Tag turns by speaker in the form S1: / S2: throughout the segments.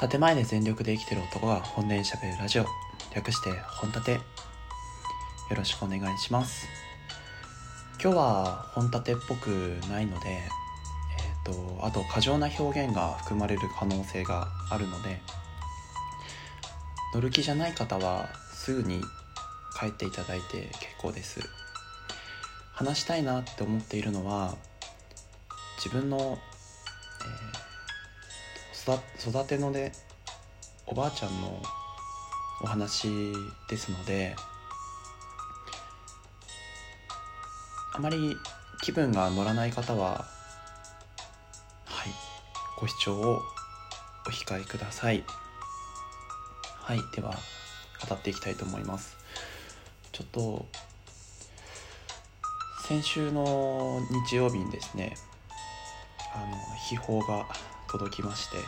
S1: 建前で全力で生きてる男が本音で喋るラジオ。略して本立て。よろしくお願いします。今日は本立てっぽくないのでえっ、とあと過剰な表現が含まれる可能性があるので乗る気じゃない方はすぐに帰っていただいて結構です。話したいなって思っているのは自分の、えー育てのでおばあちゃんのお話ですのであまり気分が乗らない方ははいご視聴をお控えください。はいでは語っていきたいと思います。ちょっと先週の日曜日にですねあの秘宝が届きまして、えっ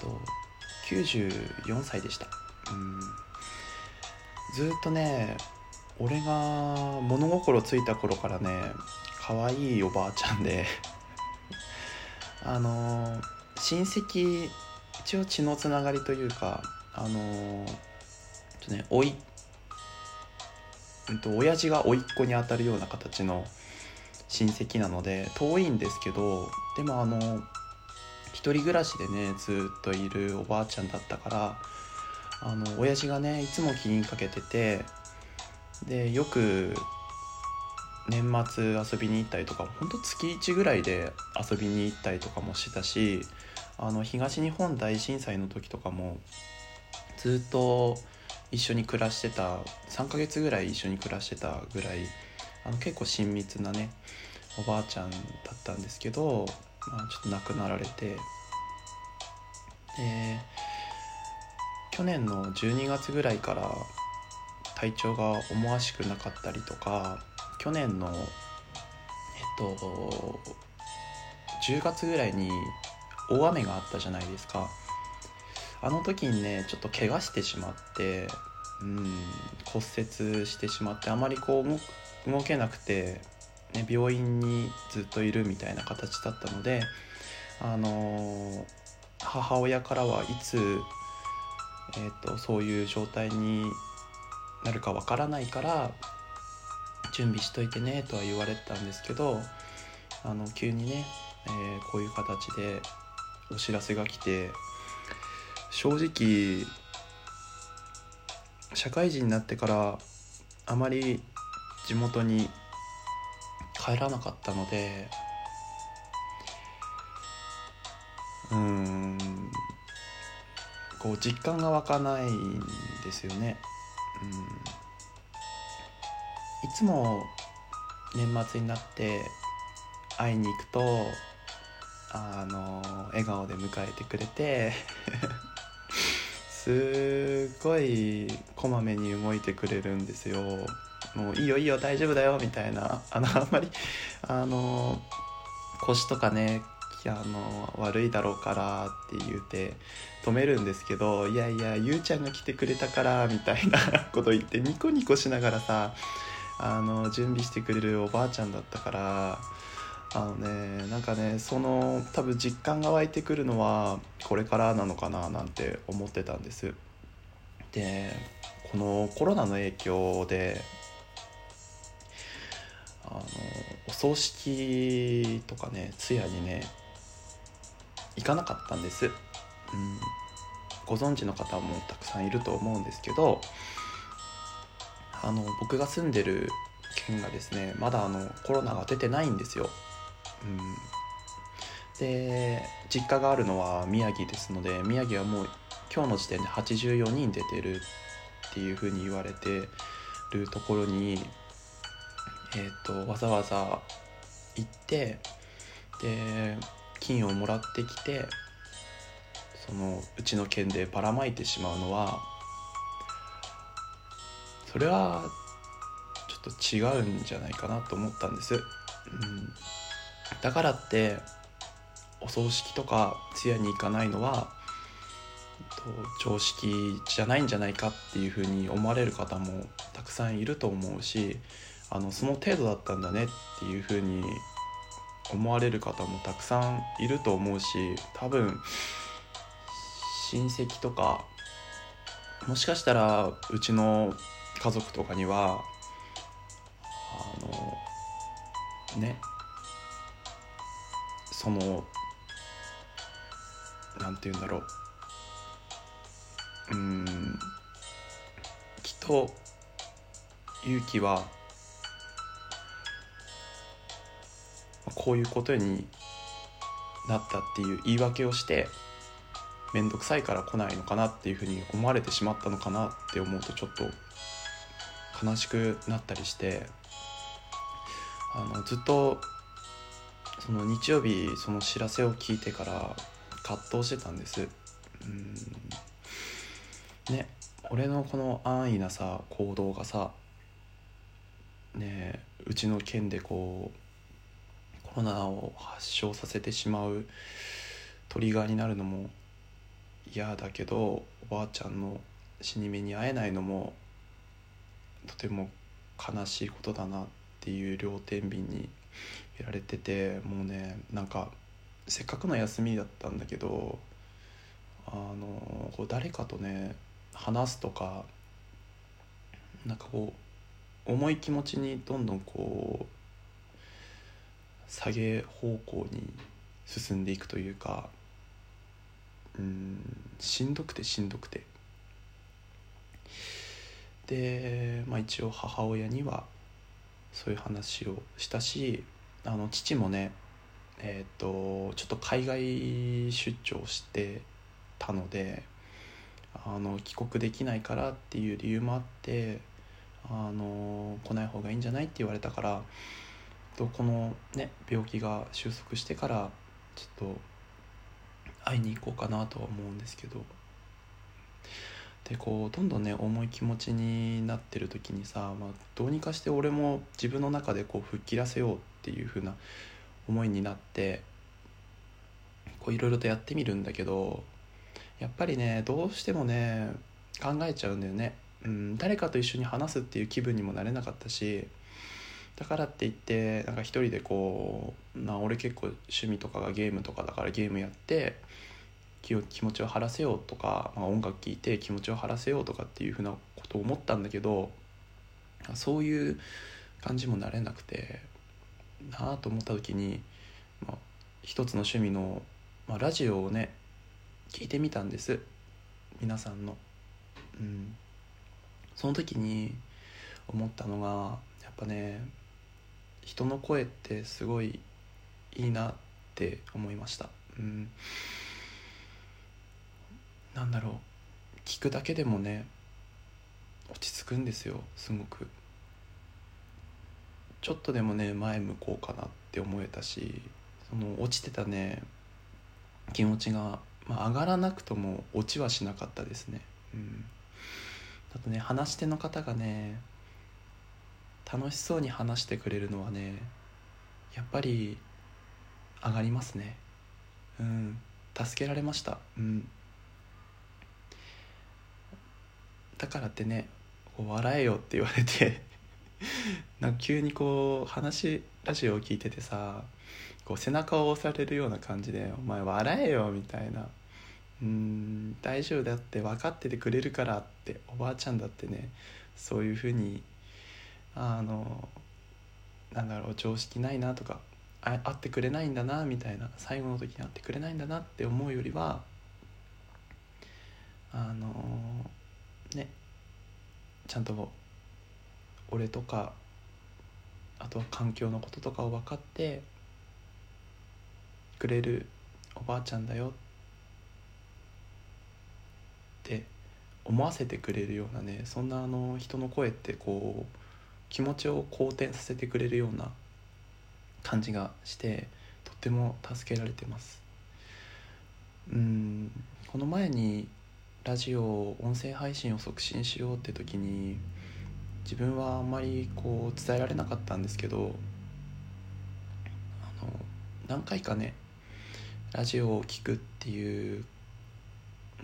S1: と、94歳でした。うん。ずっとね俺が物心ついた頃からね可愛いおばあちゃんで あの親戚一応血のつながりというかあのちょっとねおいうんと親父が甥っ子にあたるような形の親戚なので遠いんですけどでもあの一人暮らしでねずっといるおばあちゃんだったからあの親父がねいつも気にかけててでよく年末遊びに行ったりとかほんと月1ぐらいで遊びに行ったりとかもしてたしあの東日本大震災の時とかもずっと一緒に暮らしてた3ヶ月ぐらい一緒に暮らしてたぐらいあの結構親密なねおばあちゃんだったんですけど、あ、ちょっと亡くなられて。で去年の12月ぐらいから体調が思わしくなかったりとか去年のえっと10月ぐらいに大雨があったじゃないですか。あの時にねちょっと怪我してしまってうん骨折してしまってあまりこう動けなくて、ね、病院にずっといるみたいな形だったので、あの母親からはいつ、えーと、そういう状態になるかわからないから準備しといてねとは言われたんですけどあの急にね、えー、こういう形でお知らせが来て正直社会人になってからあまり地元に帰らなかったのでうんこう実感が湧かないんですよね。うんいつも年末になって会いに行くとあの笑顔で迎えてくれて すごいこまめに動いてくれるんですよ。もういいよいいよ大丈夫だよみたいな。あのあんまりあの腰とかねあの悪いだろうからって言うて止めるんですけどいやいやゆうちゃんが来てくれたからみたいな こと言ってニコニコしながらさあの準備してくれるおばあちゃんだったからあのねなんかねその多分実感が湧いてくるのはこれからなのかななんて思ってたんです。でこのコロナの影響であのお葬式とかね通夜にね行かなかったんです、うん、ご存知の方もたくさんいると思うんですけどあの僕が住んでる県がですねまだあのコロナが出てないんですよ、うん、で実家があるのは宮城ですので宮城はもう今日の時点で84人出てるっていうふうに言われてるところにえーと、わざわざ行ってで金をもらってきてそのうちの県でばらまいてしまうのはそれはちょっと違うんじゃないかなと思ったんです、うん、だからってお葬式とか通夜に行かないのは常識じゃないんじゃないかっていうふうに思われる方もたくさんいると思うしあのその程度だったんだねっていうふうに思われる方もたくさんいると思うし多分親戚とかもしかしたらうちの家族とかにはあのねそのなんて言うんだろう。うんきっと勇気はこういうことになったっていう言い訳をして面倒くさいから来ないのかなっていうふうに思われてしまったのかなって思うとちょっと悲しくなったりしてあのずっとその日曜日その知らせを聞いてから葛藤してたんです。うん。ね俺のこの安易なさ行動がさねうちの県でこうコロナを発症させてしまうトリガーになるのも嫌だけどおばあちゃんの死に目に会えないのもとても悲しいことだなっていう両天秤にやられててもうねなんかせっかくの休みだったんだけどあのこう誰かとね話すとかなんかこう重い気持ちにどんどんこう下げ方向に進んでいくというかうんしんどくてしんどくて。で、まあ、一応母親にはそういう話をしたしあの父もねえっ、ー、とちょっと海外出張してたのであの帰国できないからっていう理由もあってあの来ない方がいいんじゃないって言われたからとこのね病気が収束してからちょっと会いに行こうかなとは思うんですけど。でこうどんどんね重い気持ちになってる時にさ、まあ、どうにかして俺も自分の中でこう吹っ切らせようっていう風な思いになっていろいろとやってみるんだけどやっぱりねどうしてもね考えちゃうんだよね、うん、誰かと一緒に話すっていう気分にもなれなかったしだからって言ってなんか一人でこう、まあ、俺結構趣味とかがゲームとかだからゲームやって気を気持ちを晴らせようとか、まあ、音楽聴いて気持ちを晴らせようとかっていうふうなことを思ったんだけどそういう感じもなれなくてなあと思った時に、まあ、一つの趣味の、まあ、ラジオをね聞いてみたんです皆さんの。うん、その時に思ったのがやっぱね人の声ってすごいいいなって思いました。うん。なんだろう。聞くだけでもね落ち着くんですよ。すごく。ちょっとでもね前向こうかなって思えたしその落ちてたね気持ちが、まあ、上がらなくとも落ちはしなかったですね。うん。あとね話し手の方がね楽しそうに話してくれるのはねやっぱり上がりますね。うん。助けられました。うん。だからってね笑えよって言われて なんか急にこう話ラジオを聞いててさこう背中を押されるような感じで「お前笑えよ」みたいな「うん。大丈夫だって分かっててくれるから」っておばあちゃんだってねそういうふうにあのなんだろう常識ないなとかあ会ってくれないんだなみたいな最後の時に会ってくれないんだなって思うよりはあのねちゃんと俺とかあとは環境のこととかを分かってくれるおばあちゃんだよって思わせてくれるようなねそんなあの人の声ってこう気持ちを好転させてくれるような感じがしてとても助けられてます。うんこの前にラジオ音声配信を促進しようって時に自分はあんまりこう伝えられなかったんですけどあの何回かねラジオを聴くっていう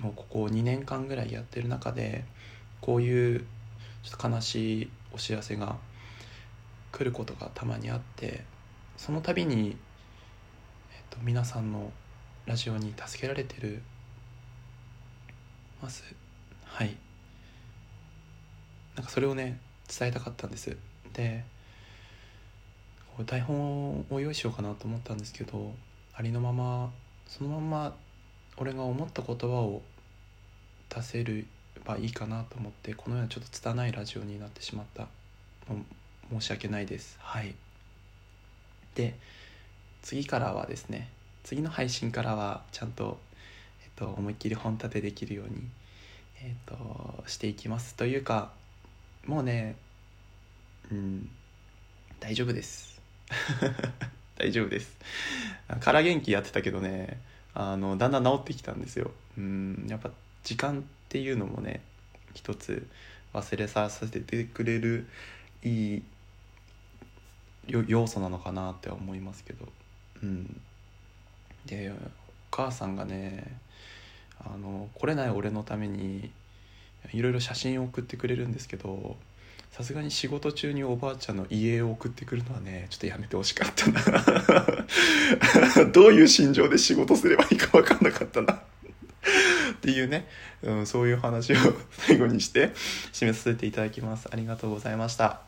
S1: のをここ2年間ぐらいやってる中でこういうちょっと悲しいお知らせが来ることがたまにあってその度に、えっと、皆さんのラジオに助けられてるます。はい。なんかそれをね伝えたかったんです。で台本を用意しようかなと思ったんですけどありのままそのまま俺が思った言葉を出せればいいかなと思ってこのようなちょっと拙いラジオになってしまった。申し訳ないです。はい。で次からはですね次の配信からはちゃんと、えっと、思いっきり本立てできるように、えっと、していきます。というかもうねうん大丈夫です。大丈夫です。空元気やってたけどねあのだんだん治ってきたんですよ。うんやっぱ時間っていうのもね一つ忘れさせてくれるいい要素なのかなって思いますけど。うん。でお母さんがねあの来れない俺のためにいろいろ写真を送ってくれるんですけどさすがに仕事中におばあちゃんの家を送ってくるのはねちょっとやめてほしかったな。どういう心情で仕事すればいいか分かんなかったな。っていうね、うん、そういう話を 最後にして締めさせていただきます。ありがとうございました。